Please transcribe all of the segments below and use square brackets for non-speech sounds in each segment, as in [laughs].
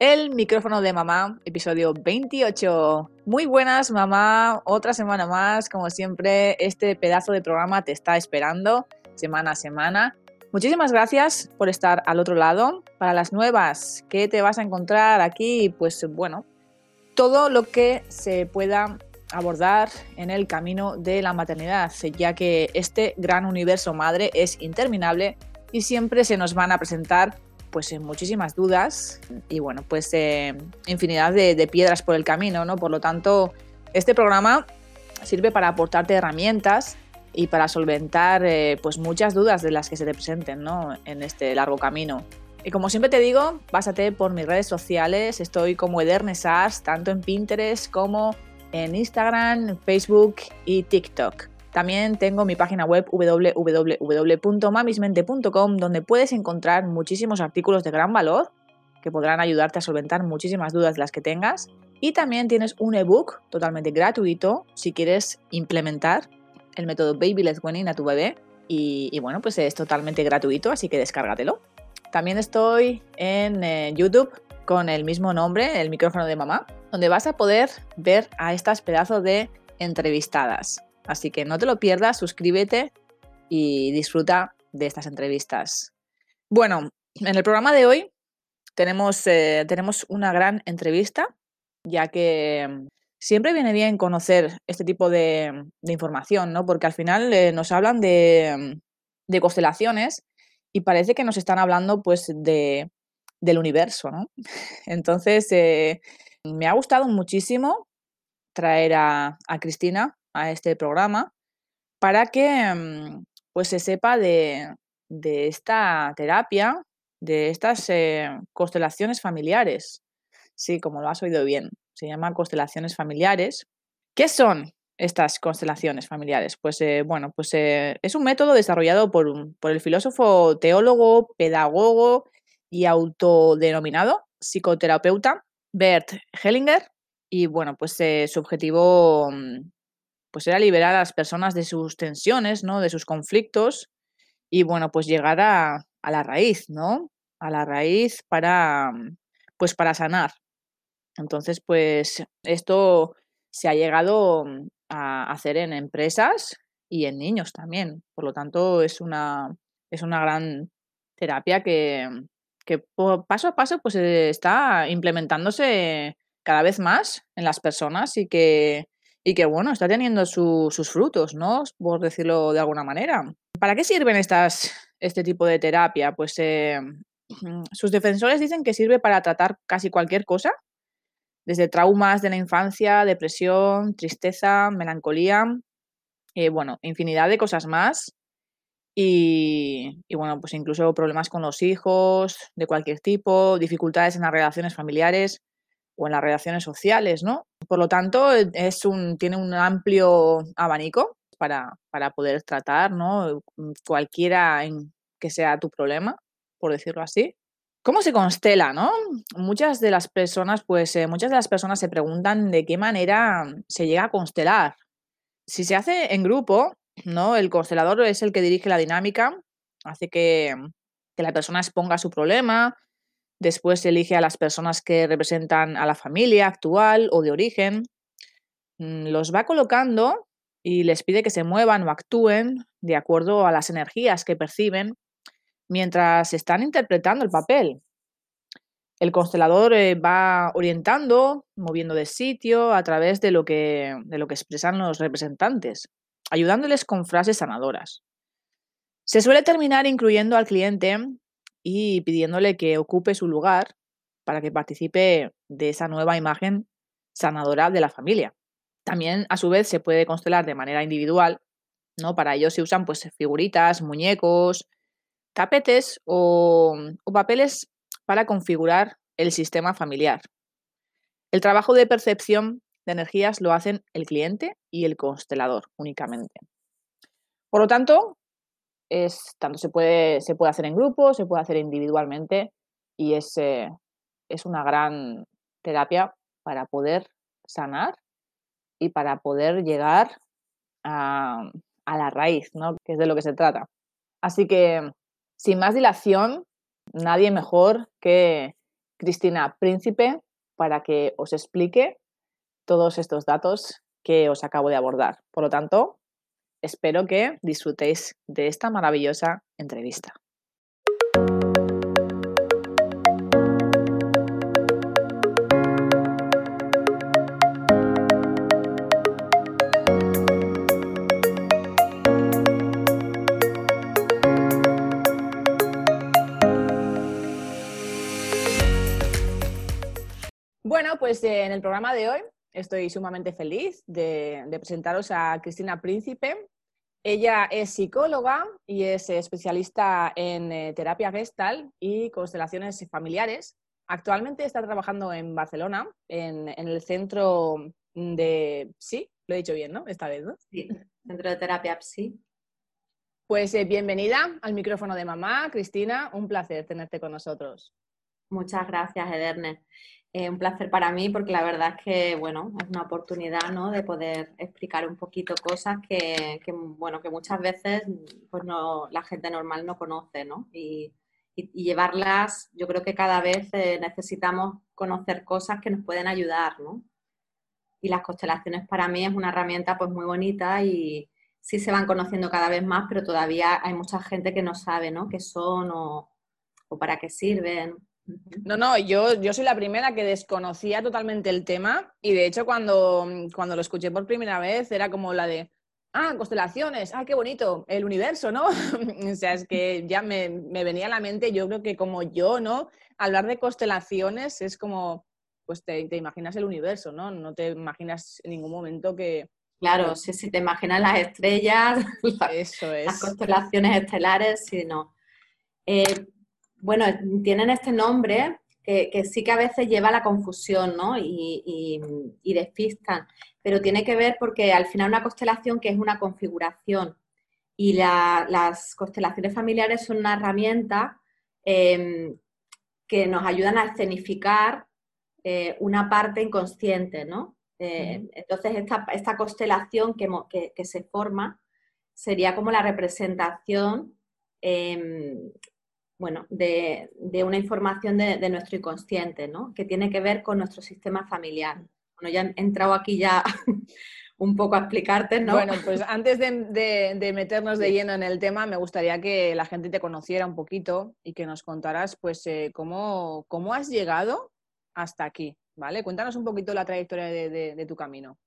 El micrófono de mamá, episodio 28. Muy buenas, mamá. Otra semana más, como siempre, este pedazo de programa te está esperando semana a semana. Muchísimas gracias por estar al otro lado. Para las nuevas, ¿qué te vas a encontrar aquí? Pues bueno, todo lo que se pueda abordar en el camino de la maternidad, ya que este gran universo madre es interminable y siempre se nos van a presentar pues muchísimas dudas y bueno, pues eh, infinidad de, piedras por el camino, ¿no? Por lo tanto, este programa sirve para aportarte herramientas y para solventar eh, pues muchas dudas de las que se te presenten, ¿no? En este largo camino. Y como siempre te digo, pásate por mis redes sociales, estoy como Edernesars, tanto en Pinterest como en Instagram, Facebook y TikTok. También tengo mi página web www.mamismente.com donde puedes encontrar muchísimos artículos de gran valor que podrán ayudarte a solventar muchísimas dudas las que tengas. Y también tienes un ebook totalmente gratuito si quieres implementar el método Baby Let's Winning a tu bebé. Y, bueno, pues es totalmente gratuito, así que descárgatelo. También estoy en eh, YouTube con el mismo nombre, el micrófono de mamá, donde vas a poder ver a estas pedazos de entrevistadas. Así que no te lo pierdas, suscríbete y disfruta de estas entrevistas. Bueno, en el programa de hoy tenemos, eh, tenemos una gran entrevista, ya que mm, siempre viene bien conocer este tipo de, información, ¿no? Porque al final eh, nos hablan mm, de, constelaciones y parece que nos están hablando pues de, del universo, ¿no? [laughs] Entonces, eh, me ha gustado muchísimo traer a, a Cristina a este programa para que mm, pues se sepa de, esta terapia, de estas eh, constelaciones familiares. Sí, como lo has oído bien, se llaman constelaciones familiares. ¿Qué son estas constelaciones familiares? Pues eh, bueno, pues eh, es un método desarrollado por, por el filósofo, teólogo, pedagogo y autodenominado psicoterapeuta Bert Hellinger. Y bueno, pues su objetivo mm, pues era liberar a las personas de sus tensiones, ¿no? De sus conflictos y bueno, pues llegar a, la raíz, ¿no? A la raíz para, pues para sanar. Entonces, pues esto se ha llegado a hacer en empresas y en niños también. Por lo tanto, es una, es una gran terapia que, que paso a paso pues está implementándose cada vez más en las personas y que y que bueno, está teniendo sus frutos, ¿no? Por decirlo de alguna manera. ¿Para qué sirven estas, este tipo de terapia? Pues eh, sus defensores dicen que sirve para tratar casi cualquier cosa, desde traumas de la infancia, depresión, tristeza, melancolía, eh, bueno, infinidad de cosas más. Y, y, bueno, pues incluso problemas con los hijos, de cualquier tipo, dificultades en las relaciones familiares o en las relaciones sociales, ¿no? Por lo tanto, un, tiene un amplio abanico para, poder tratar, ¿no? Cualquiera en que sea tu problema, por decirlo así. ¿Cómo se constela, no? Muchas de las personas, pues, eh, muchas de las personas se preguntan de qué manera se llega a constelar. Si se hace en grupo, ¿no? El constelador es el que dirige la dinámica, hace que, que la persona exponga su problema, Después elige a las personas que representan a la familia actual o de origen. Mm, los va colocando y les pide que se muevan o actúen de acuerdo a las energías que perciben mientras están interpretando el papel. El constelador eh, va orientando, moviendo de sitio a través de lo, que, de lo que expresan los representantes, ayudándoles con frases sanadoras. Se suele terminar incluyendo al cliente y pidiéndole que ocupe su lugar para que participe de esa nueva imagen sanadora de la familia. También, a su vez, se puede constelar de manera individual, ¿no? Para ello se usan pues, figuritas, muñecos, tapetes o, o papeles para configurar el sistema familiar. El trabajo de percepción de energías lo hacen el cliente y el constelador únicamente. Por lo tanto, es tanto se puede, se puede hacer en grupo, se puede hacer individualmente y es, eh, es una gran terapia para poder sanar y para poder llegar a, la raíz, ¿no? que es de lo que se trata. Así que, sin más dilación, nadie mejor que Cristina Príncipe para que os explique todos estos datos que os acabo de abordar. Por lo tanto, espero que disfrutéis de esta maravillosa entrevista. Bueno, pues eh, en el programa de hoy estoy sumamente feliz de, presentaros a Cristina Príncipe. Ella es psicóloga y es especialista en eh, terapia gestal y constelaciones familiares. Actualmente está trabajando en Barcelona, en, el centro de... Sí, lo he dicho bien, ¿no? Esta vez, ¿no? Sí, centro de terapia PSI. Pues eh, bienvenida al micrófono de mamá, Cristina. Un placer tenerte con nosotros. Muchas gracias, Ederne. Un placer para mí porque la verdad es que, bueno, es una oportunidad, ¿no? De poder explicar un poquito cosas que, bueno, que muchas veces, pues no, la gente normal no conoce, ¿no? Y, llevarlas, yo creo que cada vez eh, necesitamos conocer cosas que nos pueden ayudar, ¿no? Y las constelaciones para mí es una herramienta pues muy bonita y sí se van conociendo cada vez más, pero todavía hay mucha gente que no sabe, ¿no? Qué son o, o para qué sirven. No, no, yo, yo soy la primera que desconocía totalmente el tema y de hecho cuando, cuando lo escuché por primera vez era como la de, ah, constelaciones, ah, qué bonito, el universo, ¿no? [laughs] o sea, es que ya me, venía a la mente, yo creo que como yo, ¿no? Hablar de constelaciones es como, pues te, imaginas el universo, ¿no? No te imaginas en ningún momento que... Claro, si, si te imaginas las estrellas, [laughs] Eso es. las constelaciones estelares, si no. Eh, bueno, tienen este nombre que, sí que a veces lleva a la confusión, ¿no? Y, despistan, pero tiene que ver porque al final una constelación que es una configuración y las constelaciones familiares son una herramienta em, que nos ayudan a escenificar eh, una parte inconsciente, ¿no? Eh, entonces, esta, constelación que, se forma sería como la representación em, bueno, de, una información de, nuestro inconsciente, ¿no? Que tiene que ver con nuestro sistema familiar. Bueno, ya he entrado aquí ya [laughs] un poco a explicarte, ¿no? Bueno, pues antes de, meternos de lleno en el tema, me gustaría que la gente te conociera un poquito y que nos contaras, pues, eh, cómo, cómo has llegado hasta aquí, ¿vale? Cuéntanos un poquito la trayectoria de, tu camino.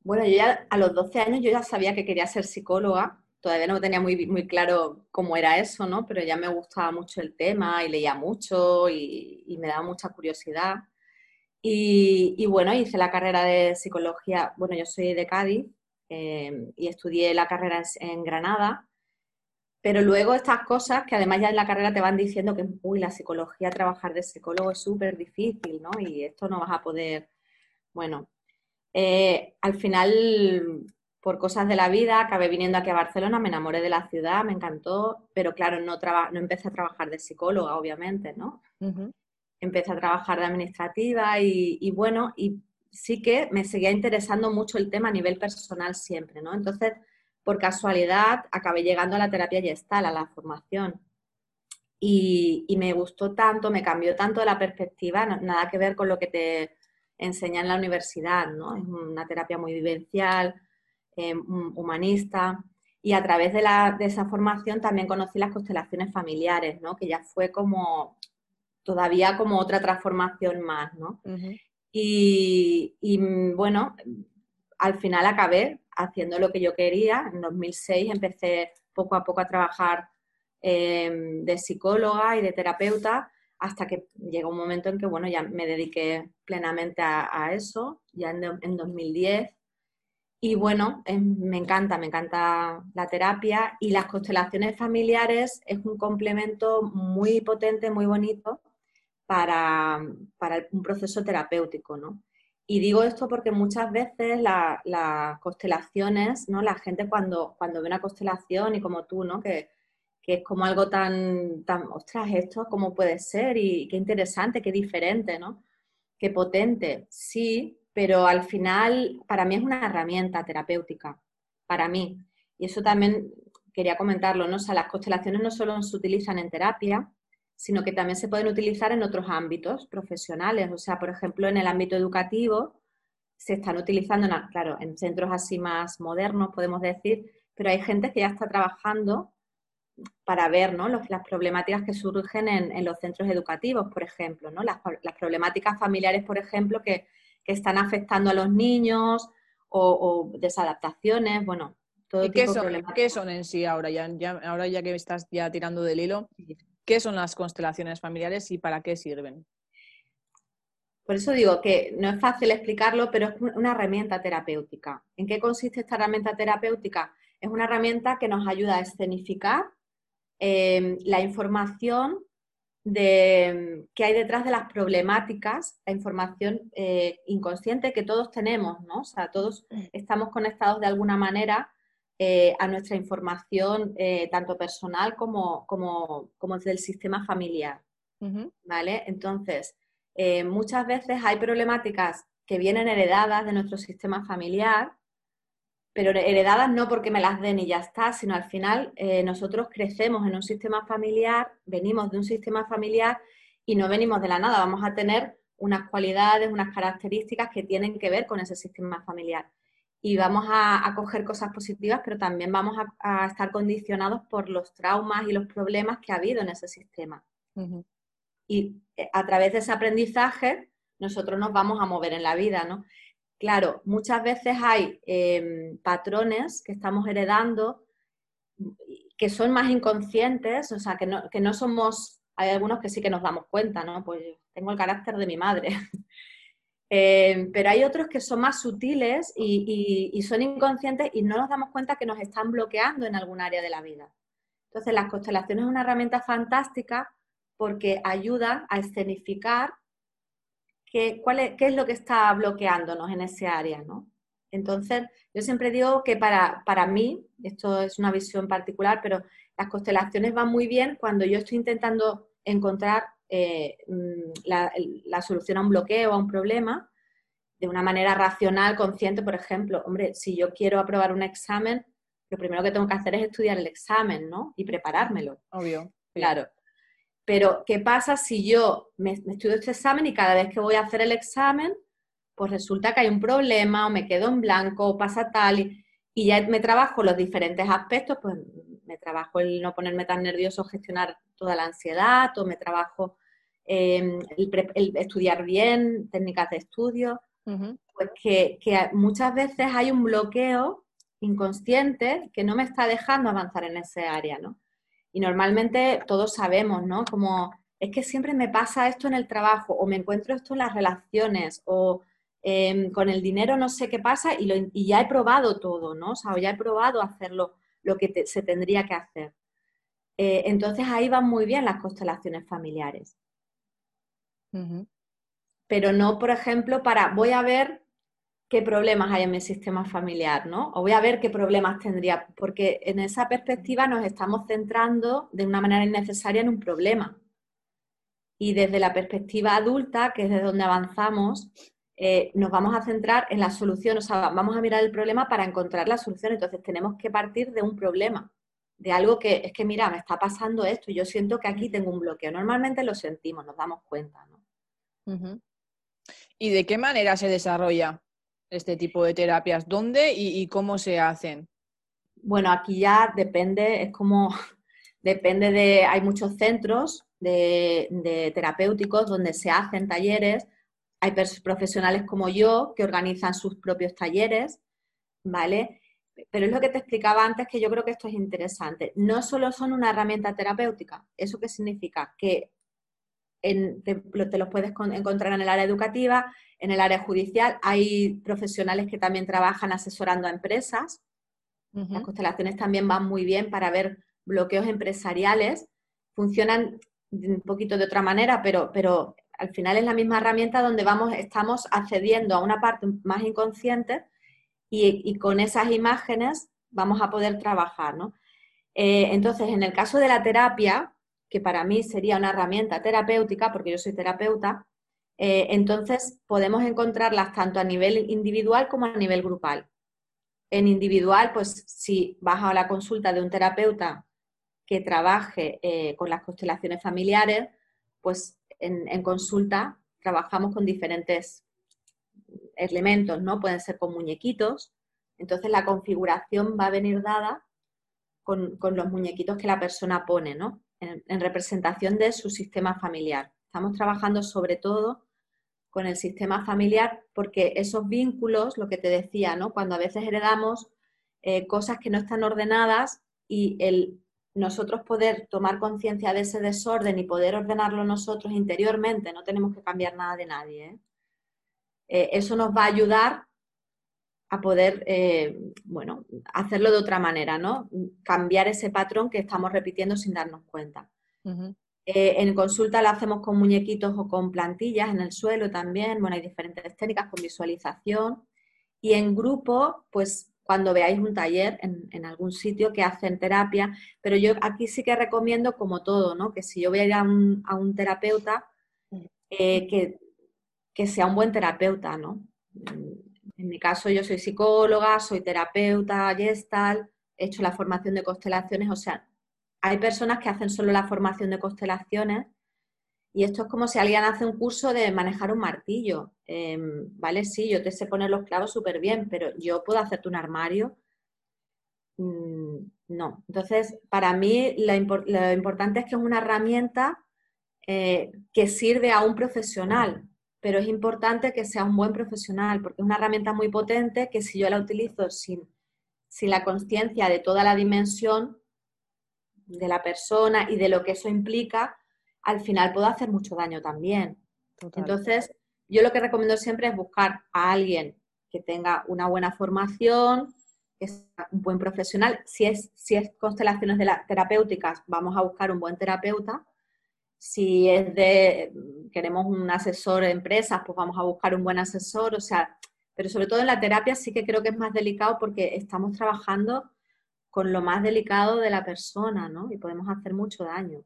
Bueno, yo ya a los 12 años yo ya sabía que quería ser psicóloga todavía no tenía muy, muy claro cómo era eso, ¿no? Pero ya me gustaba mucho el tema y leía mucho y, me daba mucha curiosidad. Y, bueno, hice la carrera de psicología, bueno, yo soy de Cádiz em, y estudié la carrera en, Granada, pero luego estas cosas que además ya en la carrera te van diciendo que, uy, la psicología, trabajar de psicólogo es súper difícil, ¿no? Y esto no vas a poder, bueno, eh, al final por cosas de la vida, acabé viniendo aquí a Barcelona, me enamoré de la ciudad, me encantó, pero claro, no, no empecé a trabajar de psicóloga, obviamente, ¿no? Empecé a trabajar de administrativa y, bueno, y sí que me seguía interesando mucho el tema a nivel personal siempre, ¿no? Entonces, por casualidad, acabé llegando a la terapia gestal, a la formación. Y, y me gustó tanto, me cambió tanto la perspectiva, nada que ver con lo que te enseña en la universidad, ¿no? Es una terapia muy vivencial, eh, humanista. Y a través de, la, de, esa formación también conocí las constelaciones familiares, ¿no? que ya fue como todavía como otra transformación más. ¿no? y, bueno, al final acabé haciendo lo que yo quería. En 2006 empecé poco a poco a trabajar em, de psicóloga y de terapeuta hasta que llegó un momento en que, bueno, ya me dediqué plenamente a, eso, ya en, en 2010 y bueno, me encanta, me encanta la terapia y las constelaciones familiares es un complemento muy potente, muy bonito para, un proceso terapéutico, ¿no? Y digo esto porque muchas veces las constelaciones, ¿no? La gente cuando, cuando ve una constelación y como tú, ¿no? Que, que es como algo tan, tan, ostras, esto cómo puede ser y qué interesante, qué diferente, ¿no? Qué potente. Sí, pero al final para mí es una herramienta terapéutica, para mí. Y eso también quería comentarlo, ¿no? O sea, las constelaciones no solo se utilizan en terapia, sino que también se pueden utilizar en otros ámbitos profesionales. O sea, por ejemplo, en el ámbito educativo se están utilizando, claro, en centros así más modernos, podemos decir, pero hay gente que ya está trabajando para ver ¿no? las problemáticas que surgen en, los centros educativos, por ejemplo, ¿no? las, problemáticas familiares, por ejemplo, que, están afectando a los niños o, desadaptaciones, bueno, todo tipo qué son, de ¿Qué son en sí ahora ya, ahora ya que estás ya tirando del hilo? ¿Qué son las constelaciones familiares y para qué sirven? Por eso digo que no es fácil explicarlo, pero es una herramienta terapéutica. ¿En qué consiste esta herramienta terapéutica? Es una herramienta que nos ayuda a escenificar em, la información de, que hay detrás de las problemáticas, la información eh, inconsciente que todos tenemos, ¿no? O sea, todos estamos conectados de alguna manera eh, a nuestra información, eh, tanto personal como, como, como, del sistema familiar. ¿Vale? Entonces, muchas veces hay problemáticas que vienen heredadas de nuestro sistema familiar, pero heredadas no porque me las den y ya está, sino al final nosotros crecemos en un sistema familiar, venimos de un sistema familiar y no venimos de la nada, vamos a tener unas cualidades, unas características que tienen que ver con ese sistema familiar y vamos a, coger cosas positivas, pero también vamos a, estar condicionados por los traumas y los problemas que ha habido en ese sistema. Y eh, a través de ese aprendizaje, nosotros nos vamos a mover en la vida, ¿no? Claro, muchas veces hay em, patrones que estamos heredando que son más inconscientes, o sea, que no, que no somos, hay algunos que sí que nos damos cuenta, ¿no? Pues tengo el carácter de mi madre. [laughs] Eh, pero hay otros que son más sutiles y, son inconscientes y no nos damos cuenta que nos están bloqueando en algún área de la vida. Entonces, las constelaciones es una herramienta fantástica porque ayudan a escenificar qué, qué es lo que está bloqueándonos en ese área, ¿no? Entonces, yo siempre digo que para, para, mí, esto es una visión particular, pero las constelaciones van muy bien cuando yo estoy intentando encontrar eh, mm, la, solución a un bloqueo, a un problema, de una manera racional, consciente, por ejemplo, hombre, si yo quiero aprobar un examen, lo primero que tengo que hacer es estudiar el examen, ¿no? Y preparármelo. Obvio. Claro. Pero, ¿qué pasa si yo me, estudio este examen y cada vez que voy a hacer el examen, pues resulta que hay un problema o me quedo en blanco o pasa tal y, y ya me trabajo los diferentes aspectos, pues me trabajo el no ponerme tan nervioso, gestionar toda la ansiedad, o me trabajo Em, el, estudiar bien, técnicas de estudio, pues que, muchas veces hay un bloqueo inconsciente que no me está dejando avanzar en ese área, ¿no? Y normalmente todos sabemos, ¿no? Como es que siempre me pasa esto en el trabajo, o me encuentro esto en las relaciones, o em, con el dinero no sé qué pasa y, ya he probado todo, ¿no? O sea, ya he probado hacerlo lo que se tendría que hacer. Eh, entonces ahí van muy bien las constelaciones familiares. Pero no, por ejemplo, para voy a ver qué problemas hay en mi sistema familiar, ¿no? O voy a ver qué problemas tendría, porque en esa perspectiva nos estamos centrando de una manera innecesaria en un problema. Y desde la perspectiva adulta, que es de donde avanzamos, eh, nos vamos a centrar en la solución, o sea, vamos a mirar el problema para encontrar la solución. Entonces tenemos que partir de un problema, de algo que es que, mira, me está pasando esto, y yo siento que aquí tengo un bloqueo. Normalmente lo sentimos, nos damos cuenta, ¿no? ¿Y de qué manera se desarrolla este tipo de terapias? ¿Dónde y, cómo se hacen? Bueno, aquí ya depende, es como, [laughs] depende de, hay muchos centros de, terapéuticos donde se hacen talleres, hay profesionales como yo que organizan sus propios talleres, ¿vale? Pero es lo que te explicaba antes que yo creo que esto es interesante. No solo son una herramienta terapéutica, ¿eso qué significa? Que te, los puedes encontrar en el área educativa, en el área judicial. Hay profesionales que también trabajan asesorando a empresas. Las constelaciones también van muy bien para ver bloqueos empresariales. Funcionan un poquito de otra manera, pero, pero al final es la misma herramienta donde vamos, estamos accediendo a una parte más inconsciente y, con esas imágenes vamos a poder trabajar. Eh, entonces, en el caso de la terapia, que para mí sería una herramienta terapéutica, porque yo soy terapeuta, eh, entonces podemos encontrarlas tanto a nivel individual como a nivel grupal. En individual, pues si vas a la consulta de un terapeuta que trabaje eh, con las constelaciones familiares, pues en, consulta trabajamos con diferentes elementos, ¿no? Pueden ser con muñequitos. Entonces la configuración va a venir dada con, los muñequitos que la persona pone, ¿no? En, representación de su sistema familiar. Estamos trabajando sobre todo con el sistema familiar porque esos vínculos, lo que te decía, ¿no? Cuando a veces heredamos eh, cosas que no están ordenadas y el nosotros poder tomar conciencia de ese desorden y poder ordenarlo nosotros interiormente, no tenemos que cambiar nada de nadie. ¿eh? Eh, eso nos va a ayudar a poder, bueno, hacerlo de otra manera, ¿no? Cambiar ese patrón que estamos repitiendo sin darnos cuenta. Eh, en consulta la hacemos con muñequitos o con plantillas en el suelo también. Bueno, hay diferentes técnicas con visualización. Y en grupo, pues cuando veáis un taller en, algún sitio que hacen terapia, pero yo aquí sí que recomiendo como todo, ¿no? Que si yo voy a ir a un, terapeuta, eh, que, que, sea un buen terapeuta, ¿no? En mi caso yo soy psicóloga, soy terapeuta, gestal, he hecho la formación de constelaciones, o sea, hay personas que hacen solo la formación de constelaciones y esto es como si alguien hace un curso de manejar un martillo. Em, vale, sí, yo te sé poner los clavos súper bien, pero yo puedo hacerte un armario. Mm, no. Entonces, para mí lo, importante es que es una herramienta eh, que sirve a un profesional, pero es importante que sea un buen profesional, porque es una herramienta muy potente que si yo la utilizo sin, sin la conciencia de toda la dimensión, de la persona y de lo que eso implica, al final puedo hacer mucho daño también. Entonces, yo lo que recomiendo siempre es buscar a alguien que tenga una buena formación, que sea un buen profesional. Si es, si es constelaciones de terapéuticas, vamos a buscar un buen terapeuta. Si es de, queremos un asesor de empresas, pues vamos a buscar un buen asesor. O sea, pero sobre todo en la terapia sí que creo que es más delicado porque estamos trabajando con lo más delicado de la persona, ¿no? Y podemos hacer mucho daño.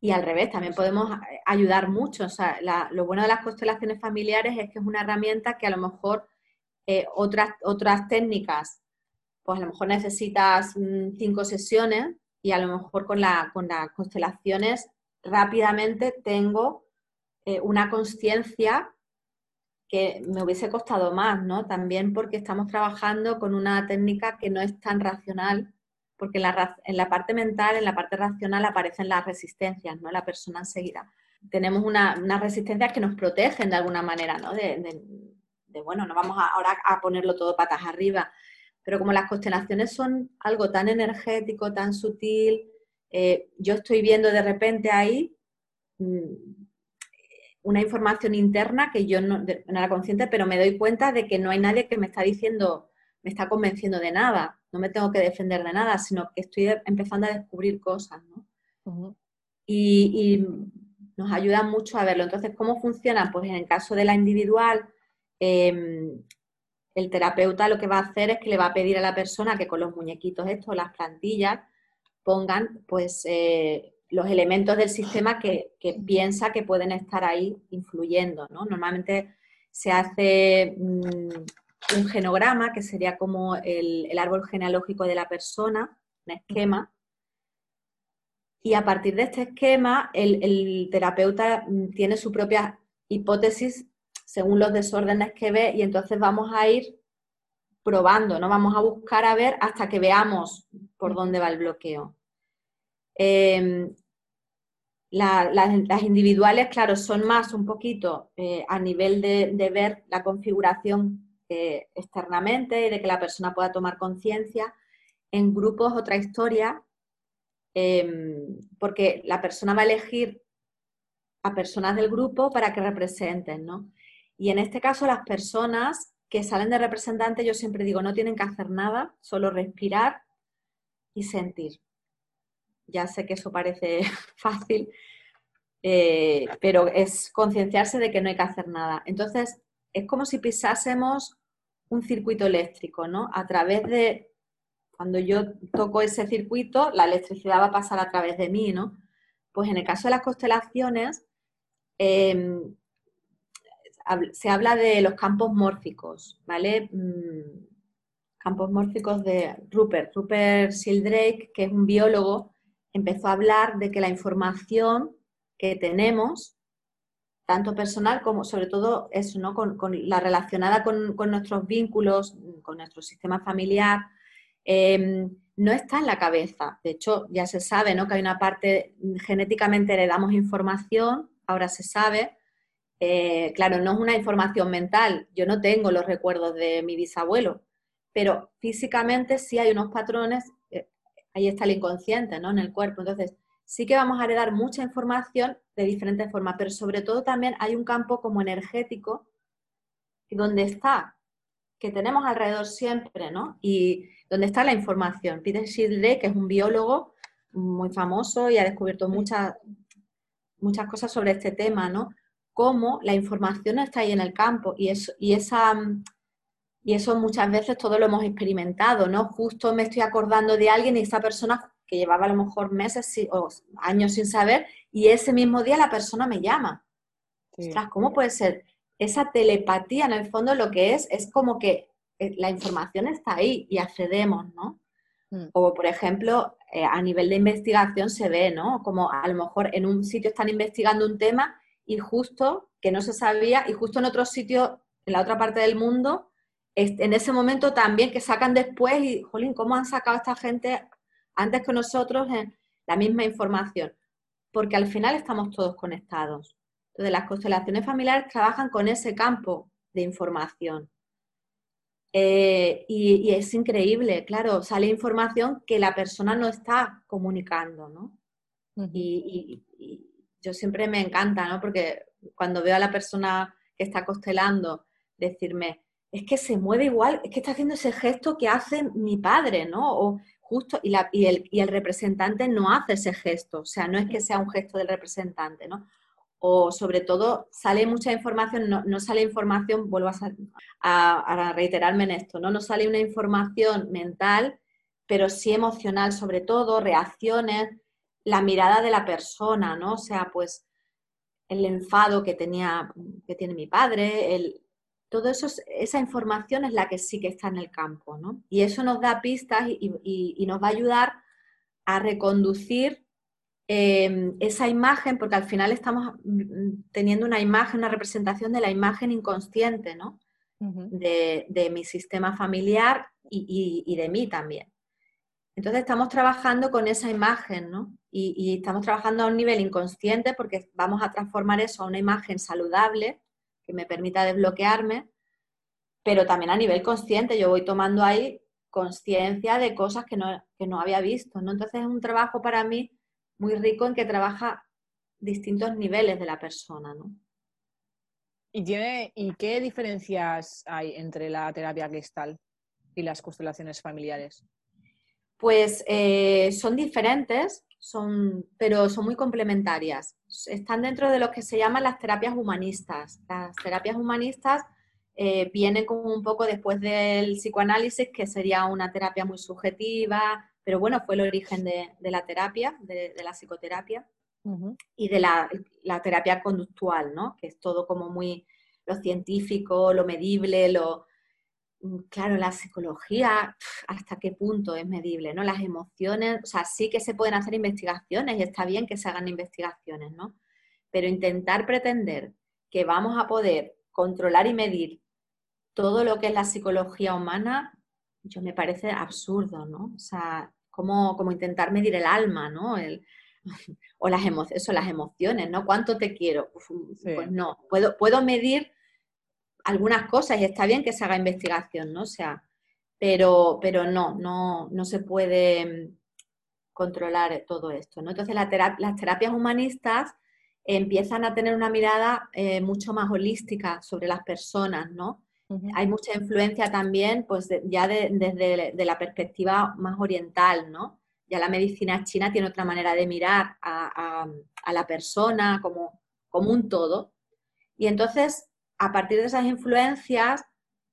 Y al revés, también podemos ayudar mucho. O sea, lo bueno de las constelaciones familiares es que es una herramienta que a lo mejor eh, otras, otras técnicas, pues a lo mejor necesitas mm, cinco sesiones y a lo mejor con, la, con las constelaciones rápidamente tengo eh, una conciencia que me hubiese costado más, ¿no? También porque estamos trabajando con una técnica que no es tan racional, porque en la, parte mental, en la parte racional aparecen las resistencias, ¿no? La persona enseguida. Tenemos unas una resistencias que nos protegen de alguna manera, ¿no? De, bueno, no vamos ahora a ponerlo todo patas arriba, pero como las constelaciones son algo tan energético, tan sutil, eh, yo estoy viendo de repente ahí mm, una información interna que yo no, era consciente, pero me doy cuenta de que no hay nadie que me está diciendo, me está convenciendo de nada, no me tengo que defender de nada, sino que estoy empezando a descubrir cosas, ¿no? y, nos ayuda mucho a verlo. Entonces, ¿cómo funciona? Pues en el caso de la individual, em, el terapeuta lo que va a hacer es que le va a pedir a la persona que con los muñequitos estos, las plantillas, pongan pues eh, los elementos del sistema que, piensa que pueden estar ahí influyendo. ¿no? Normalmente se hace mm, un genograma, que sería como el, árbol genealógico de la persona, un esquema, y a partir de este esquema el, terapeuta mm, tiene su propia hipótesis según los desórdenes que ve y entonces vamos a ir probando, ¿no? Vamos a buscar a ver hasta que veamos por dónde va el bloqueo. Em, las individuales, claro, son más un poquito eh, a nivel de, ver la configuración eh, externamente y de que la persona pueda tomar conciencia. En grupos, otra historia, em, porque la persona va a elegir a personas del grupo para que representen, ¿no? Y en este caso, las personas que salen de representante, yo siempre digo, no tienen que hacer nada, solo respirar y sentir. Ya sé que eso parece [laughs] fácil, eh, pero es concienciarse de que no hay que hacer nada. Entonces, es como si pisásemos un circuito eléctrico, ¿no? A través de, cuando yo toco ese circuito, la electricidad va a pasar a través de mí, ¿no? Pues en el caso de las constelaciones, em, se habla de los campos mórficos, ¿vale? Mm, campos mórficos de Rupert, Rupert Sheldrake, que es un biólogo empezó a hablar de que la información que tenemos, tanto personal como sobre todo eso, ¿no? Con, la relacionada con, nuestros vínculos, con nuestro sistema familiar, em, no está en la cabeza. De hecho, ya se sabe ¿no? que hay una parte, genéticamente heredamos información, ahora se sabe. Eh, claro, no es una información mental, yo no tengo los recuerdos de mi bisabuelo, pero físicamente sí hay unos patrones, eh, ahí está el inconsciente, ¿no? En el cuerpo. Entonces, sí que vamos a heredar mucha información de diferentes formas, pero sobre todo también hay un campo como energético donde está, que tenemos alrededor siempre, ¿no? Y donde está la información. Peter Shildre, que es un biólogo muy famoso y ha descubierto muchas, muchas cosas sobre este tema, ¿no? Cómo la información está ahí en el campo y, eso, y, esa, y eso muchas veces todo lo hemos experimentado, ¿no? Justo me estoy acordando de alguien y esa persona que llevaba a lo mejor meses o años sin saber y ese mismo día la persona me llama. ¿cómo puede ser? Esa telepatía en el fondo lo que es es como que eh, la información está ahí y accedemos, ¿no? Mm. O, por ejemplo, eh, a nivel de investigación se ve, ¿no? Como a lo mejor en un sitio están investigando un tema y justo que no se sabía y justo en otro sitio, en la otra parte del mundo, en ese momento también que sacan después y, jolín, ¿cómo han sacado esta gente antes que nosotros la misma información? Porque al final estamos todos conectados. Entonces, las constelaciones familiares trabajan con ese campo de información. Eh, y, es increíble, claro, sale información que la persona no está comunicando, ¿no? y, yo siempre me encanta, ¿no? Porque cuando veo a la persona que está constelando decirme, es que se mueve igual, es que está haciendo ese gesto que hace mi padre, ¿no? O justo, y, el, representante no hace ese gesto, o sea, no es que sea un gesto del representante, ¿no? o sobre todo sale mucha información, no, sale información, vuelvo a, reiterarme en esto, ¿no? no sale una información mental, pero sí emocional, sobre todo, reacciones, la mirada de la persona, ¿no? O sea, pues el enfado que tenía, que tiene mi padre, el, todo eso, esa información es la que sí que está en el campo, ¿no? Y eso nos da pistas y, y nos va a ayudar a reconducir Em, esa imagen, porque al final estamos mm, teniendo una imagen, una representación de la imagen inconsciente, ¿no? de, mi sistema familiar y, de mí también. Entonces estamos trabajando con esa imagen, ¿no? Y, y, estamos trabajando a un nivel inconsciente porque vamos a transformar eso a una imagen saludable que me permita desbloquearme, pero también a nivel consciente. Yo voy tomando ahí conciencia de cosas que no, que no había visto, ¿no? Entonces es un trabajo para mí muy rico en que trabaja distintos niveles de la persona, ¿no? ¿Y, tiene, ¿Y qué diferencias hay entre la terapia gestal y las constelaciones familiares? Pues eh, son diferentes, son, pero son muy complementarias. Están dentro de lo que se llaman las terapias humanistas. Las terapias humanistas eh, vienen como un poco después del psicoanálisis, que sería una terapia muy subjetiva, pero bueno, fue el origen de, la terapia, de, la psicoterapia y de la, terapia conductual, ¿no? Que es todo como muy lo científico, lo medible, lo... Mm, claro, la psicología, hasta qué punto es medible, ¿no? Las emociones, o sea, sí que se pueden hacer investigaciones y está bien que se hagan investigaciones, ¿no? Pero intentar pretender que vamos a poder controlar y medir todo lo que es la psicología humana, yo me parece absurdo, ¿no? O sea, como, intentar medir el alma, ¿no? [laughs] o las, eso, las emociones, ¿no? ¿Cuánto te quiero? Pues no, puedo, puedo medir algunas cosas y está bien que se haga investigación, ¿no? O sea, pero, pero no, no, no se puede mm, controlar todo esto, ¿no? Entonces las terapias humanistas empiezan a tener una mirada eh, mucho más holística sobre las personas, ¿no? Hay mucha influencia también, pues ya desde la perspectiva más oriental, ¿no? Ya la medicina china tiene otra manera de mirar a, la persona como, como, un todo. Y entonces, a partir de esas influencias,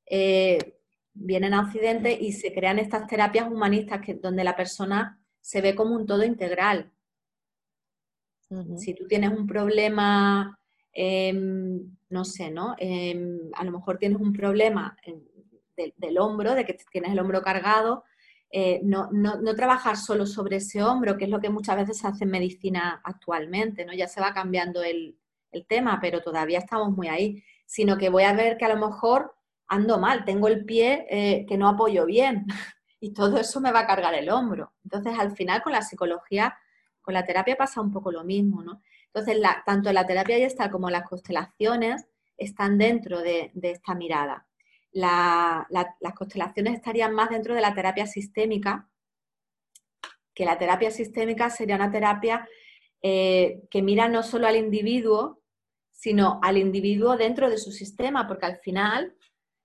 eh, vienen a Occidente y se crean estas terapias humanistas que, donde la persona se ve como un todo integral. Si tú tienes un problema Em, no sé, ¿no? Em, a lo mejor tienes un problema del hombro, de que tienes el hombro cargado, eh, no, trabajar solo sobre ese hombro, que es lo que muchas veces se hace en medicina actualmente, ¿no? Ya se va cambiando el, tema, pero todavía estamos muy ahí, sino que voy a ver que a lo mejor ando mal, tengo el pie eh, que no apoyo bien [laughs] y todo eso me va a cargar el hombro. Entonces, al final con la psicología, con la terapia pasa un poco lo mismo, ¿no? Entonces, tanto la terapia está como las constelaciones están dentro de, esta mirada. las constelaciones estarían más dentro de la terapia sistémica, que la terapia sistémica sería una terapia eh, que mira no solo al individuo, sino al individuo dentro de su sistema, porque al final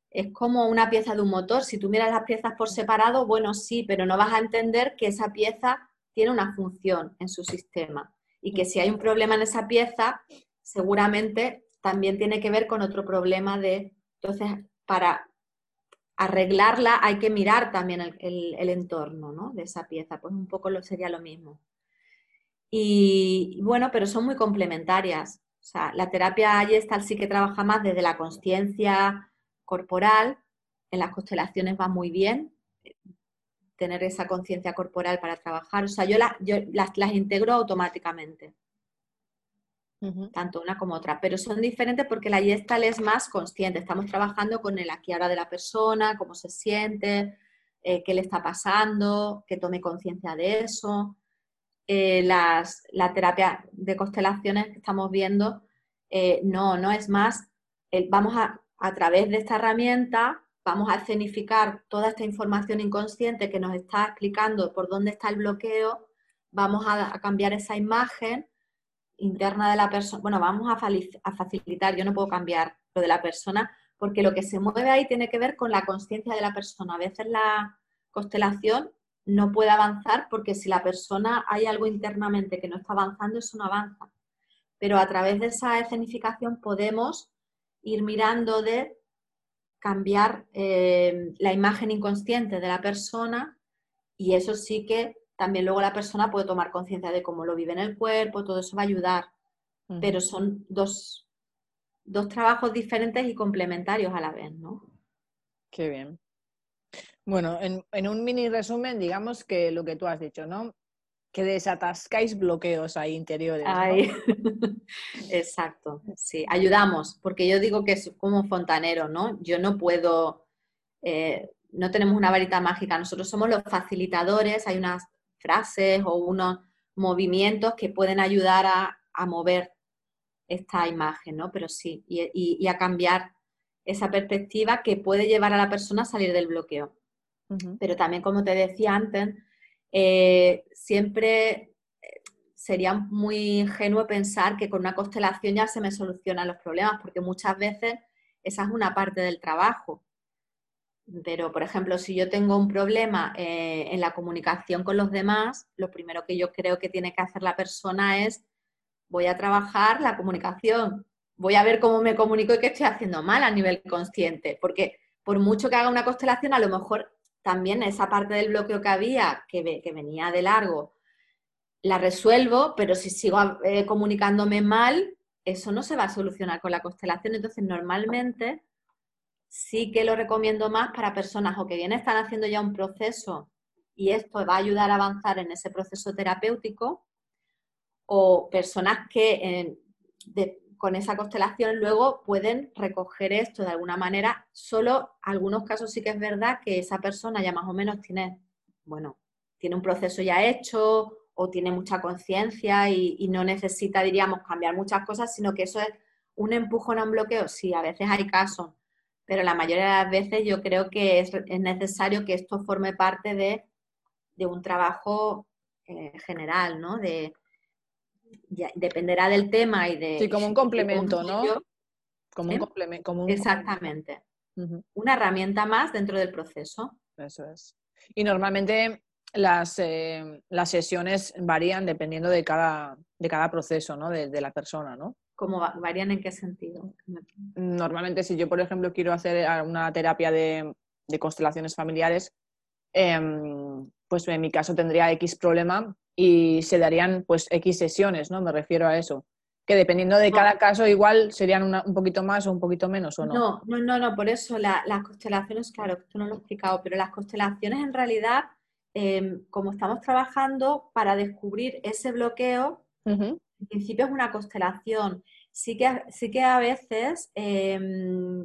es como una pieza de un motor. Si tú miras las piezas por separado, bueno, sí, pero no vas a entender que esa pieza tiene una función en su sistema y que si hay un problema en esa pieza, seguramente también tiene que ver con otro problema de, entonces, para arreglarla hay que mirar también el, entorno ¿no? de esa pieza, pues un poco lo, sería lo mismo. Y bueno, pero son muy complementarias. O sea, la terapia Ayestal sí que trabaja más desde la conciencia corporal, en las constelaciones va muy bien, tener esa conciencia corporal para trabajar. O sea, yo, las, integro automáticamente, tanto una como otra, pero son diferentes porque la Gestal es más consciente. Estamos trabajando con el aquí ahora de la persona, cómo se siente, eh, qué le está pasando, que tome conciencia de eso. Eh, las, la terapia de constelaciones que estamos viendo, eh, no, no es más, vamos a, a través de esta herramienta vamos a escenificar toda esta información inconsciente que nos está explicando por dónde está el bloqueo, vamos a, cambiar esa imagen interna de la persona, bueno, vamos a, facilitar, yo no puedo cambiar lo de la persona, porque lo que se mueve ahí tiene que ver con la conciencia de la persona. A veces la constelación no puede avanzar porque si la persona hay algo internamente que no está avanzando, eso no avanza. Pero a través de esa escenificación podemos ir mirando de cambiar eh, la imagen inconsciente de la persona y eso sí que también luego la persona puede tomar conciencia de cómo lo vive en el cuerpo, todo eso va a ayudar, pero son dos, dos trabajos diferentes y complementarios a la vez, ¿no? Qué bien. Bueno, en, un mini resumen, digamos que lo que tú has dicho, ¿no? que desatascáis bloqueos ahí interiores. [laughs] Exacto, sí, ayudamos, porque yo digo que es como fontanero, ¿no? Yo no puedo, eh, no tenemos una varita mágica, nosotros somos los facilitadores, hay unas frases o unos movimientos que pueden ayudar a, mover esta imagen, ¿no? Pero sí, y, a cambiar esa perspectiva que puede llevar a la persona a salir del bloqueo. Pero también, como te decía antes, eh, siempre eh, sería muy ingenuo pensar que con una constelación ya se me solucionan los problemas, porque muchas veces esa es una parte del trabajo. Pero, por ejemplo, si yo tengo un problema eh, en la comunicación con los demás, lo primero que yo creo que tiene que hacer la persona es, voy a trabajar la comunicación, voy a ver cómo me comunico y qué estoy haciendo mal a nivel consciente, porque por mucho que haga una constelación, a lo mejor también esa parte del bloqueo que había, que, que venía de largo, la resuelvo, pero si sigo eh, comunicándome mal, eso no se va a solucionar con la constelación. Entonces, normalmente sí que lo recomiendo más para personas o que bien están haciendo ya un proceso y esto va a ayudar a avanzar en ese proceso terapéutico, o personas que con esa constelación luego pueden recoger esto de alguna manera. Solo algunos casos sí que es verdad que esa persona ya más o menos tiene, bueno, tiene un proceso ya hecho o tiene mucha conciencia y, no necesita, diríamos, cambiar muchas cosas, sino que eso es un empujón a un bloqueo. Sí, a veces hay casos, pero la mayoría de las veces yo creo que es, necesario que esto forme parte de, un trabajo eh, general, ¿no? De, dependerá del tema y de... Sí, como un complemento, ¿no? como un ¿eh? complemento. Exactamente. Una herramienta más dentro del proceso. Eso es. Y normalmente las, eh, las sesiones varían dependiendo de cada, de cada proceso, ¿no? De, la persona, ¿no? ¿Cómo varían en qué sentido? Normalmente si yo, por ejemplo, quiero hacer una terapia de, constelaciones familiares, em, pues en mi caso tendría X problema y se darían pues X sesiones, ¿no? Me refiero a eso. Que dependiendo de cada caso igual serían un poquito más o un poquito menos o no. No, no, no, no por eso las constelaciones, claro, esto no lo he explicado, pero las constelaciones en realidad em, como estamos trabajando para descubrir ese bloqueo, en principio es una constelación. Sí que, sí que a veces em,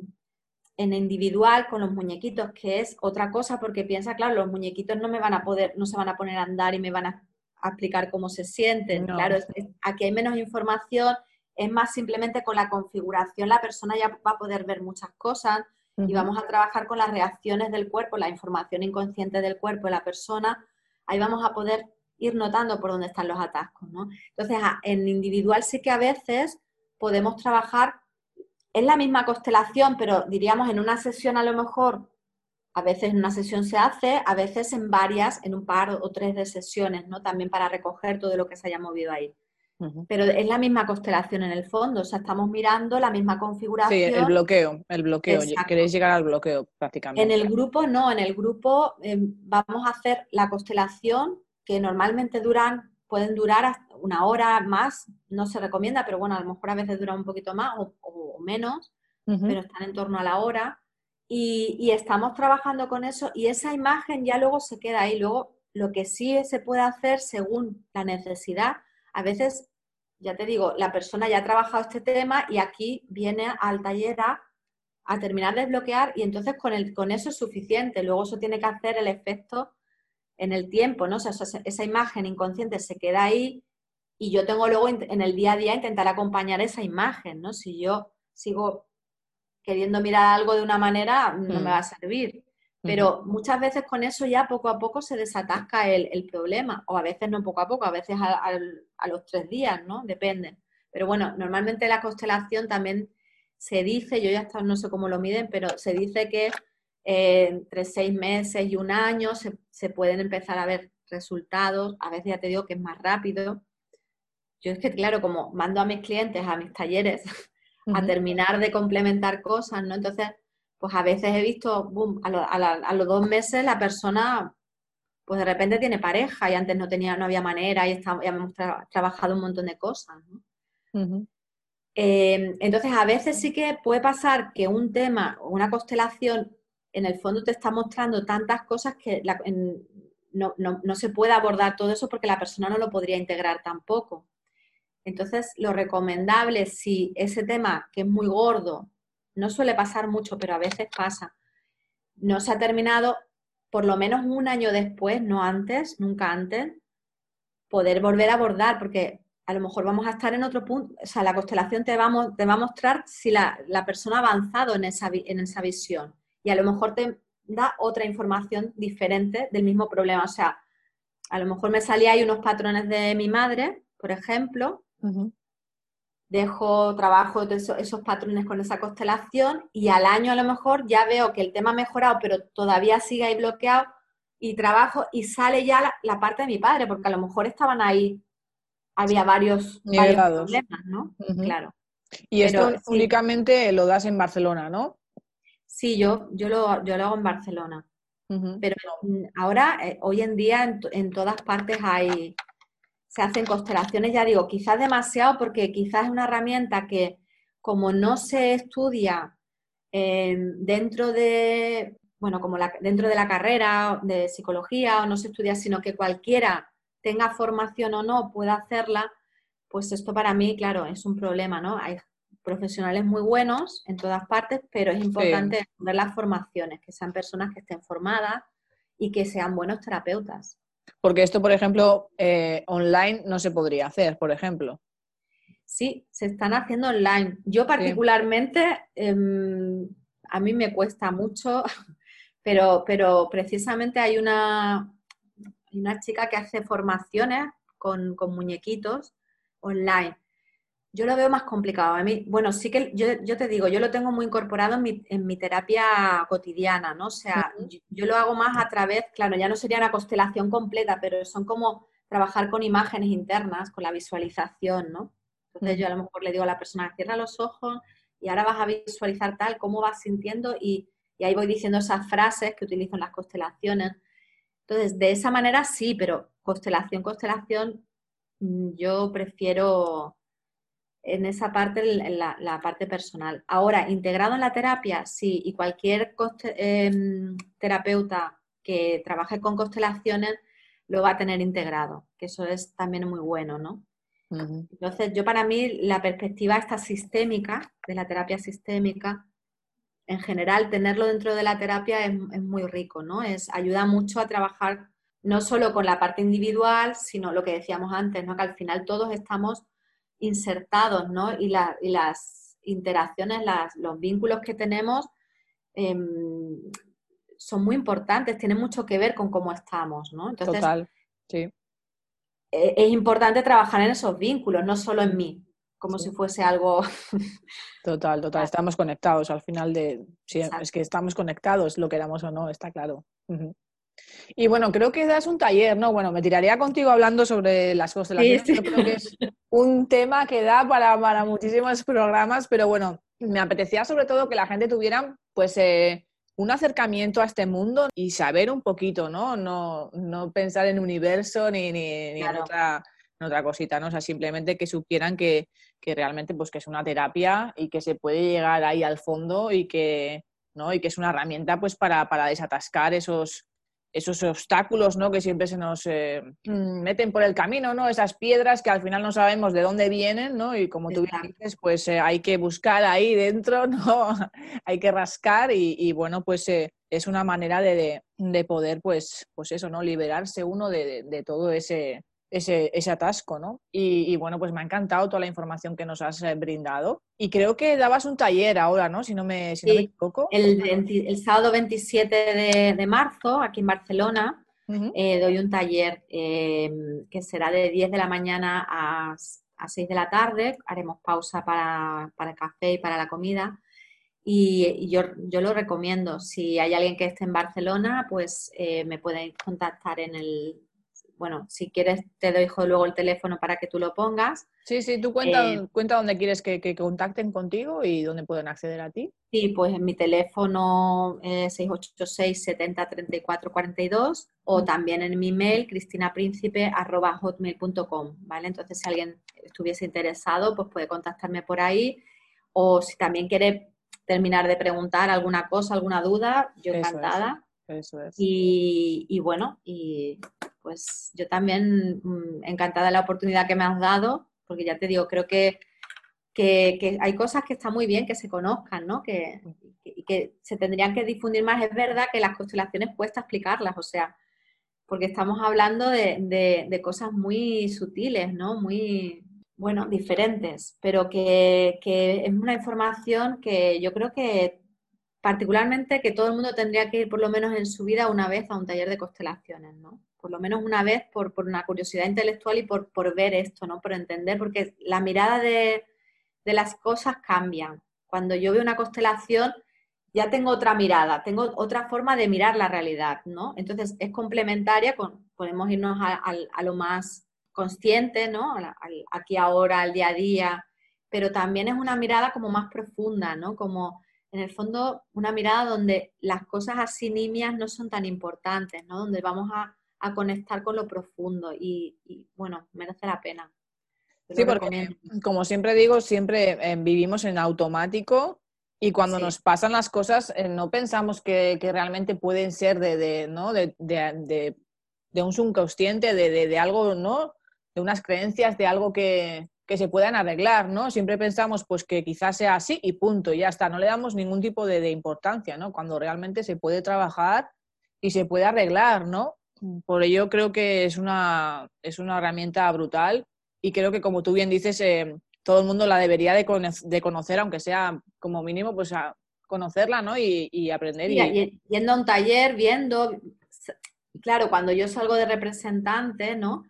en individual con los muñequitos, que es otra cosa, porque piensa, claro, los muñequitos no me van a poder, no se van a poner a andar y me van a, explicar cómo se sienten. Claro, aquí hay menos información, es más simplemente con la configuración la persona ya va a poder ver muchas cosas y vamos a trabajar con las reacciones del cuerpo, la información inconsciente del cuerpo de la persona, ahí vamos a poder ir notando por dónde están los atascos, ¿no? Entonces, en individual sí que a veces podemos trabajar es la misma constelación, pero diríamos en una sesión a lo mejor, a veces en una sesión se hace, a veces en varias, en un par o tres de sesiones, ¿no? También para recoger todo lo que se haya movido ahí. Pero es la misma constelación en el fondo, o sea, estamos mirando la misma configuración. Sí, el bloqueo, el bloqueo, queréis llegar al bloqueo prácticamente. En el grupo no, en el grupo em, vamos a hacer la constelación que normalmente duran, pueden durar hasta una hora más, no se recomienda, pero bueno, a lo mejor a veces dura un poquito más o, menos, pero están en torno a la hora. Y, estamos trabajando con eso y esa imagen ya luego se queda ahí. Luego, lo que sí se puede hacer según la necesidad, a veces, ya te digo, la persona ya ha trabajado este tema y aquí viene al taller a, terminar de desbloquear y entonces con, el, con eso es suficiente. Luego eso tiene que hacer el efecto en el tiempo, ¿no? O sea, esa imagen inconsciente se queda ahí y yo tengo luego en el día a día intentar acompañar esa imagen, ¿no? Si yo sigo queriendo mirar algo de una manera, no me mm. va a servir. Pero muchas veces con eso ya poco a poco se desatasca el, problema, o a veces no poco a poco, a veces a, los tres días, ¿no? Depende. Pero bueno, normalmente la constelación también se dice, yo ya no sé cómo lo miden, pero se dice que eh, entre seis meses y un año se, se, pueden empezar a ver resultados, a veces ya te digo que es más rápido. Yo es que, claro, como mando a mis clientes a mis talleres [laughs] a terminar de complementar cosas, ¿no? Entonces, pues a veces he visto, boom, a, los dos meses la persona, pues de repente tiene pareja y antes no tenía, no había manera y está, ya hemos trabajado un montón de cosas, ¿no? Em, entonces, a veces sí que puede pasar que un tema, una constelación, en el fondo te está mostrando tantas cosas que no, se puede abordar todo eso porque la persona no lo podría integrar tampoco. Entonces, lo recomendable, si ese tema que es muy gordo, no suele pasar mucho, pero a veces pasa, no se ha terminado, por lo menos un año después, no antes, nunca antes, poder volver a abordar, porque a lo mejor vamos a estar en otro punto, o sea, la constelación te va, a mostrar si la, persona ha avanzado en esa visión y a lo mejor te da otra información diferente del mismo problema. O sea, a lo mejor me salía ahí unos patrones de mi madre, por ejemplo, Dejo trabajo de esos, patrones con esa constelación y al año a lo mejor ya veo que el tema ha mejorado, pero todavía sigue ahí bloqueado y trabajo y sale ya la, parte de mi padre, porque a lo mejor estaban ahí, había varios, problemas, ¿no? Claro. Y esto únicamente lo das en Barcelona, ¿no? Sí, yo, yo, lo, yo lo hago en Barcelona. Pero ahora, eh, hoy en día, en, todas partes hay, se hacen constelaciones, ya digo, quizás demasiado porque quizás es una herramienta que como no se estudia eh, dentro de, bueno, como dentro de la carrera de psicología o no se estudia, sino que cualquiera tenga formación o no pueda hacerla, pues esto para mí, claro, es un problema, ¿no? Hay profesionales muy buenos en todas partes, pero es importante ver las formaciones, que sean personas que estén formadas y que sean buenos terapeutas. Porque esto, por ejemplo, eh, online no se podría hacer, por ejemplo. Sí, se están haciendo online. Yo particularmente, em, a mí me cuesta mucho, [laughs] pero, pero precisamente hay una, una chica que hace formaciones con, con muñequitos online yo lo veo más complicado. A mí, bueno, sí que yo, te digo, yo lo tengo muy incorporado en mi, terapia cotidiana, ¿no? O sea, yo, lo hago más a través, claro, ya no sería una constelación completa, pero son como trabajar con imágenes internas, con la visualización, ¿no? Entonces yo a lo mejor le digo a la persona, cierra los ojos y ahora vas a visualizar tal, cómo vas sintiendo y, y ahí voy diciendo esas frases que utilizo en las constelaciones. Entonces, de esa manera sí, pero constelación, constelación, mm, yo prefiero en esa parte, en la, parte personal. Ahora, integrado en la terapia, sí, y cualquier em, terapeuta que trabaje con constelaciones lo va a tener integrado, que eso es también muy bueno, ¿no? Entonces, yo para mí la perspectiva esta sistémica, de la terapia sistémica, en general, tenerlo dentro de la terapia es, muy rico, ¿no? Es, ayuda mucho a trabajar no solo con la parte individual, sino lo que decíamos antes, ¿no? Que al final todos estamos insertados, ¿no? Y, las interacciones, los vínculos que tenemos em, son muy importantes, tienen mucho que ver con cómo estamos, ¿no? Entonces, Total, sí. E, es importante trabajar en esos vínculos, no solo en mí, como si fuese algo... [laughs] Total, total, estamos conectados al final de... Sí, es que estamos conectados, lo queramos o no, está claro. Y bueno, creo que das un taller, ¿no? Bueno, me tiraría contigo hablando sobre las constelaciones. Sí, creo que es un tema que da para, para, muchísimos programas, pero bueno, me apetecía sobre todo que la gente tuviera, pues, eh, un acercamiento a este mundo y saber un poquito, ¿no? No, no pensar en universo ni, ni, en, otra, otra cosita, ¿no? O sea, simplemente que supieran que, que, realmente pues, que es una terapia y que se puede llegar ahí al fondo y que, ¿no? y que es una herramienta pues, para, para desatascar esos, esos obstáculos ¿no? que siempre se nos eh, mm, meten por el camino, ¿no? esas piedras que al final no sabemos de dónde vienen, ¿no? y como tú dices, pues eh, hay que buscar ahí dentro, [laughs] ¿no? hay que rascar y, bueno, pues eh, es una manera de, de, poder, pues, pues eso, ¿no? liberarse uno de, de todo ese, ese, ese atasco, ¿no? Y, bueno, pues me ha encantado toda la información que nos has eh, brindado. Y creo que dabas un taller ahora, ¿no? Si no me, si no me equivoco. El, el, sábado 27 de, de, marzo, aquí en Barcelona, eh, doy un taller em, que será de 10 de la mañana a, a 6 de la tarde. Haremos pausa para, para, el café y para la comida. Y, yo, yo, lo recomiendo. Si hay alguien que esté en Barcelona, pues eh, me pueden contactar en el bueno, si quieres te doy luego el teléfono para que tú lo pongas. Sí, sí, tú cuenta, eh, cuenta dónde quieres que, contacten contigo y dónde pueden acceder a ti. Sí, pues en mi teléfono 686 70 34 42 o también en mi mail cristinapríncipe.hotmail.com, ¿vale? Entonces si alguien estuviese interesado, pues puede contactarme por ahí o si también quiere terminar de preguntar alguna cosa, alguna duda, yo encantada. Eso es. Y, y bueno, y pues yo también mm, encantada de la oportunidad que me has dado, porque ya te digo, creo que, que, hay cosas que están muy bien que se conozcan, ¿no? Que, que, se tendrían que difundir más. Es verdad que las constelaciones cuesta explicarlas, o sea, porque estamos hablando de, de, cosas muy sutiles, ¿no? Muy, bueno, diferentes, pero que, que, es una información que yo creo que particularmente que todo el mundo tendría que ir por lo menos en su vida una vez a un taller de constelaciones, ¿no? Por lo menos una vez por, una curiosidad intelectual y por, ver esto, ¿no? Por entender, porque la mirada de, las cosas cambian. Cuando yo veo una constelación, ya tengo otra mirada, tengo otra forma de mirar la realidad, ¿no? Entonces es complementaria, con, podemos irnos a, lo más consciente, ¿no? aquí ahora, al día a día, pero también es una mirada como más profunda, ¿no? Como en el fondo una mirada donde las cosas así nimias no son tan importantes, ¿no? Donde vamos a, a conectar con lo profundo y, bueno, merece la pena. sí, porque como siempre digo, siempre eh, vivimos en automático y cuando nos pasan las cosas eh, no pensamos que, realmente pueden ser de, ¿no? de, un subconsciente, de, algo, ¿no? De unas creencias, de algo que, que, se puedan arreglar, ¿no? Siempre pensamos pues que quizás sea así y punto, y ya está, no le damos ningún tipo de, importancia, ¿no? Cuando realmente se puede trabajar y se puede arreglar, ¿no? Por ello creo que es una, es una herramienta brutal y creo que como tú bien dices, eh, todo el mundo la debería de, conocer, aunque sea como mínimo, pues a conocerla ¿no? y, aprender. y... Yendo a un taller, viendo, claro, cuando yo salgo de representante, ¿no?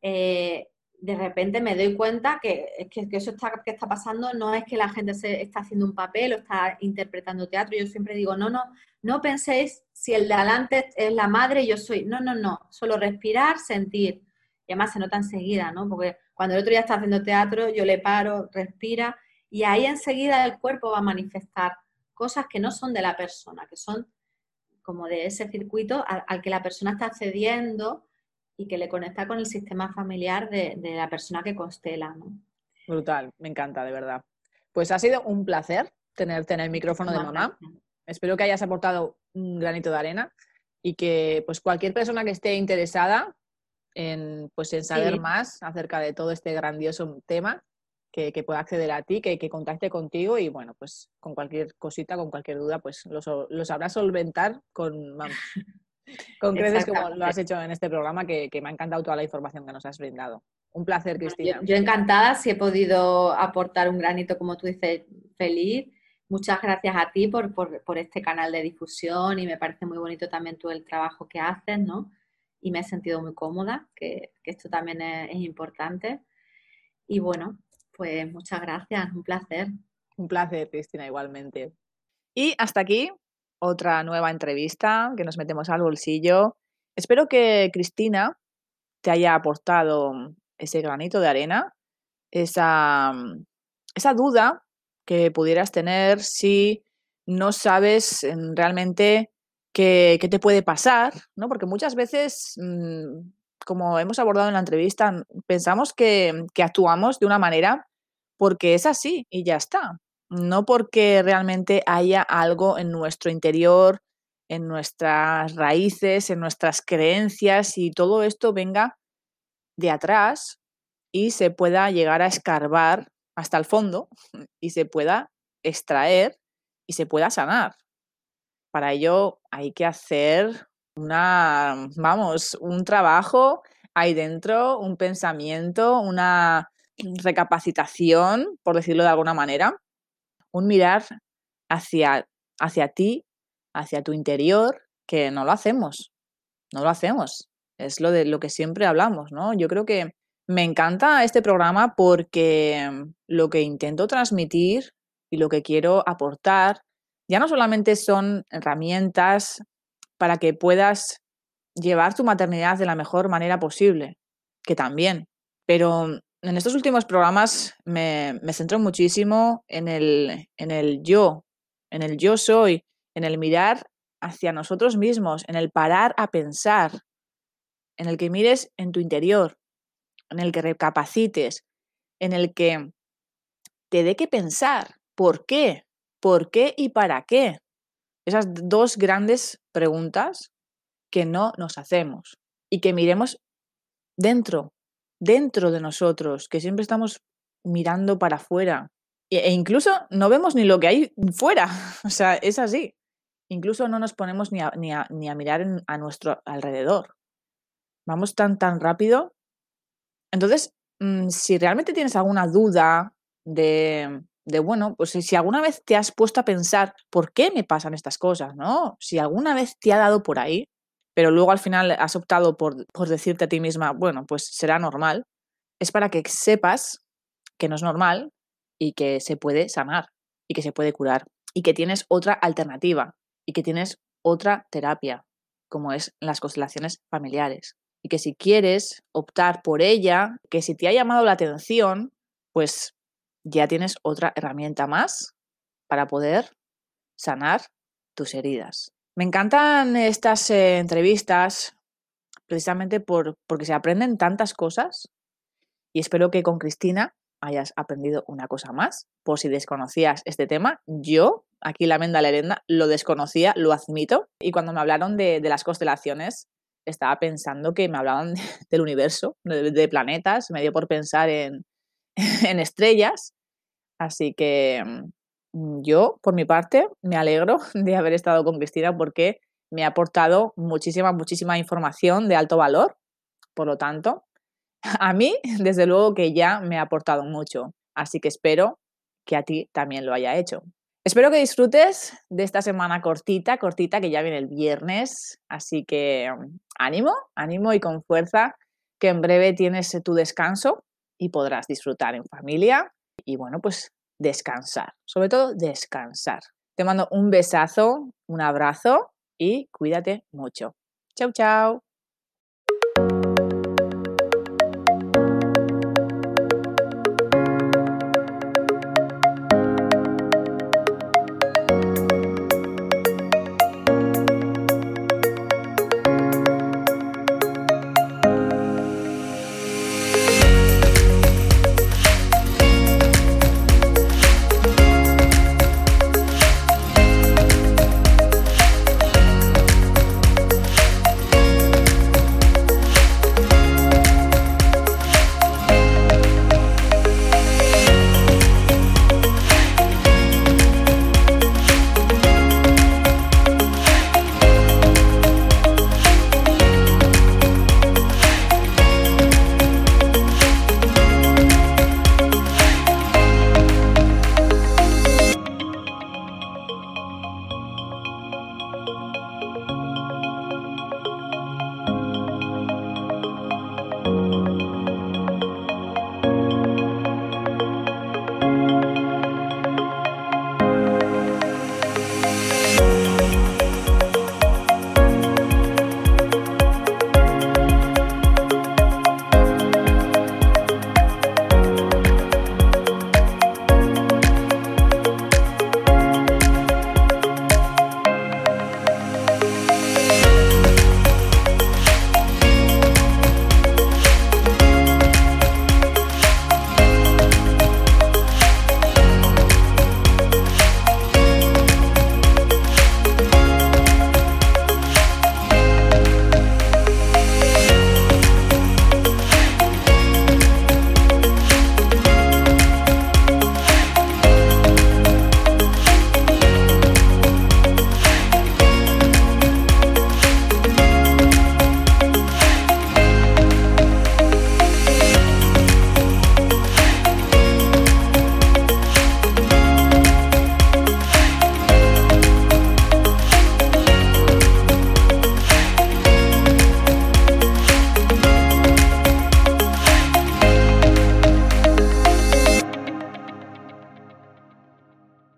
Eh, de repente me doy cuenta que, que, que eso está, que está pasando no es que la gente se está haciendo un papel o está interpretando teatro. Yo siempre digo, no, no, no penséis si el de adelante es la madre yo soy. No, no, no. Solo respirar, sentir. Y además se nota enseguida, ¿no? Porque cuando el otro día está haciendo teatro, yo le paro, respira, y ahí enseguida el cuerpo va a manifestar cosas que no son de la persona, que son como de ese circuito al, que la persona está accediendo y que le conecta con el sistema familiar de, la persona que constela, ¿no? Brutal, me encanta, de verdad. Pues ha sido un placer tenerte en el micrófono de mamá. Espero que hayas aportado un granito de arena y que pues cualquier persona que esté interesada en, pues, en saber más acerca de todo este grandioso tema, que, pueda acceder a ti, que, que, contacte contigo y bueno, pues con cualquier cosita, con cualquier duda, pues lo, lo sabrás solventar con, [laughs] con creces como lo has hecho en este programa, que, me ha encantado toda la información que nos has brindado. Un placer, Cristina. Yo, encantada si he podido aportar un granito, como tú dices, feliz. Muchas gracias a ti por, por, este canal de difusión y me parece muy bonito también tú el trabajo que haces, ¿no? Y me he sentido muy cómoda, que, esto también es, es importante. Y bueno, pues muchas gracias, un placer. Un placer, Cristina, igualmente. Y hasta aquí otra nueva entrevista que nos metemos al bolsillo. Espero que Cristina te haya aportado ese granito de arena, esa, esa duda que pudieras tener si no sabes mm, realmente qué, te puede pasar, ¿no? Porque muchas veces, mm, como hemos abordado en la entrevista, pensamos que, que actuamos de una manera porque es así y ya está. No porque realmente haya algo en nuestro interior, en nuestras raíces, en nuestras creencias y todo esto venga de atrás y se pueda llegar a escarbar hasta el fondo y se pueda extraer y se pueda sanar. Para ello hay que hacer una, vamos, un trabajo ahí dentro, un pensamiento, una recapacitación, por decirlo de alguna manera, un mirar hacia, hacia ti, hacia tu interior, que no lo hacemos, no lo hacemos. Es lo de lo que siempre hablamos, ¿no? Yo creo que me encanta este programa porque lo que intento transmitir y lo que quiero aportar ya no solamente son herramientas para que puedas llevar tu maternidad de la mejor manera posible, que también, pero en estos últimos programas me, centro muchísimo en el, en el yo, en el yo soy, en el mirar hacia nosotros mismos, en el parar a pensar, en el que mires en tu interior, en el que recapacites, en el que te dé que pensar por qué, por qué y para qué. Esas dos grandes preguntas que no nos hacemos y que miremos dentro, dentro de nosotros, que siempre estamos mirando para afuera. E, e incluso no vemos ni lo que hay fuera. [laughs] O sea, es así. Incluso no nos ponemos ni a, ni a, ni a mirar a nuestro alrededor. Vamos tan, tan rápido. Entonces, mm, si realmente tienes alguna duda de, de, bueno, pues si alguna vez te has puesto a pensar por qué me pasan estas cosas, ¿no? Si alguna vez te ha dado por ahí, pero luego al final has optado por, decirte a ti misma, bueno, pues será normal, es para que sepas que no es normal y que se puede sanar y que se puede curar y que tienes otra alternativa y que tienes otra terapia, como es las constelaciones familiares. Y que si quieres optar por ella, que si te ha llamado la atención, pues ya tienes otra herramienta más para poder sanar tus heridas. Me encantan estas eh, entrevistas precisamente por, porque se aprenden tantas cosas y espero que con Cristina hayas aprendido una cosa más. Por si desconocías este tema, yo, aquí la Menda Lerenda, lo desconocía, lo admito. Y cuando me hablaron de, las constelaciones, estaba pensando que me hablaban [laughs] del universo, de, planetas, me dio por pensar en, [laughs] en estrellas. Así que Mm, yo, por mi parte, me alegro [laughs] de haber estado con Cristina porque me ha aportado muchísima, muchísima información de alto valor. Por lo tanto, a mí, desde luego que ya me ha aportado mucho. Así que espero que a ti también lo haya hecho. Espero que disfrutes de esta semana cortita, cortita, que ya viene el viernes. Así que mm, ánimo, ánimo y con fuerza, que en breve tienes tu descanso y podrás disfrutar en familia. Y bueno, pues descansar, sobre todo descansar. Te mando un besazo, un abrazo y cuídate mucho. Chao, chao.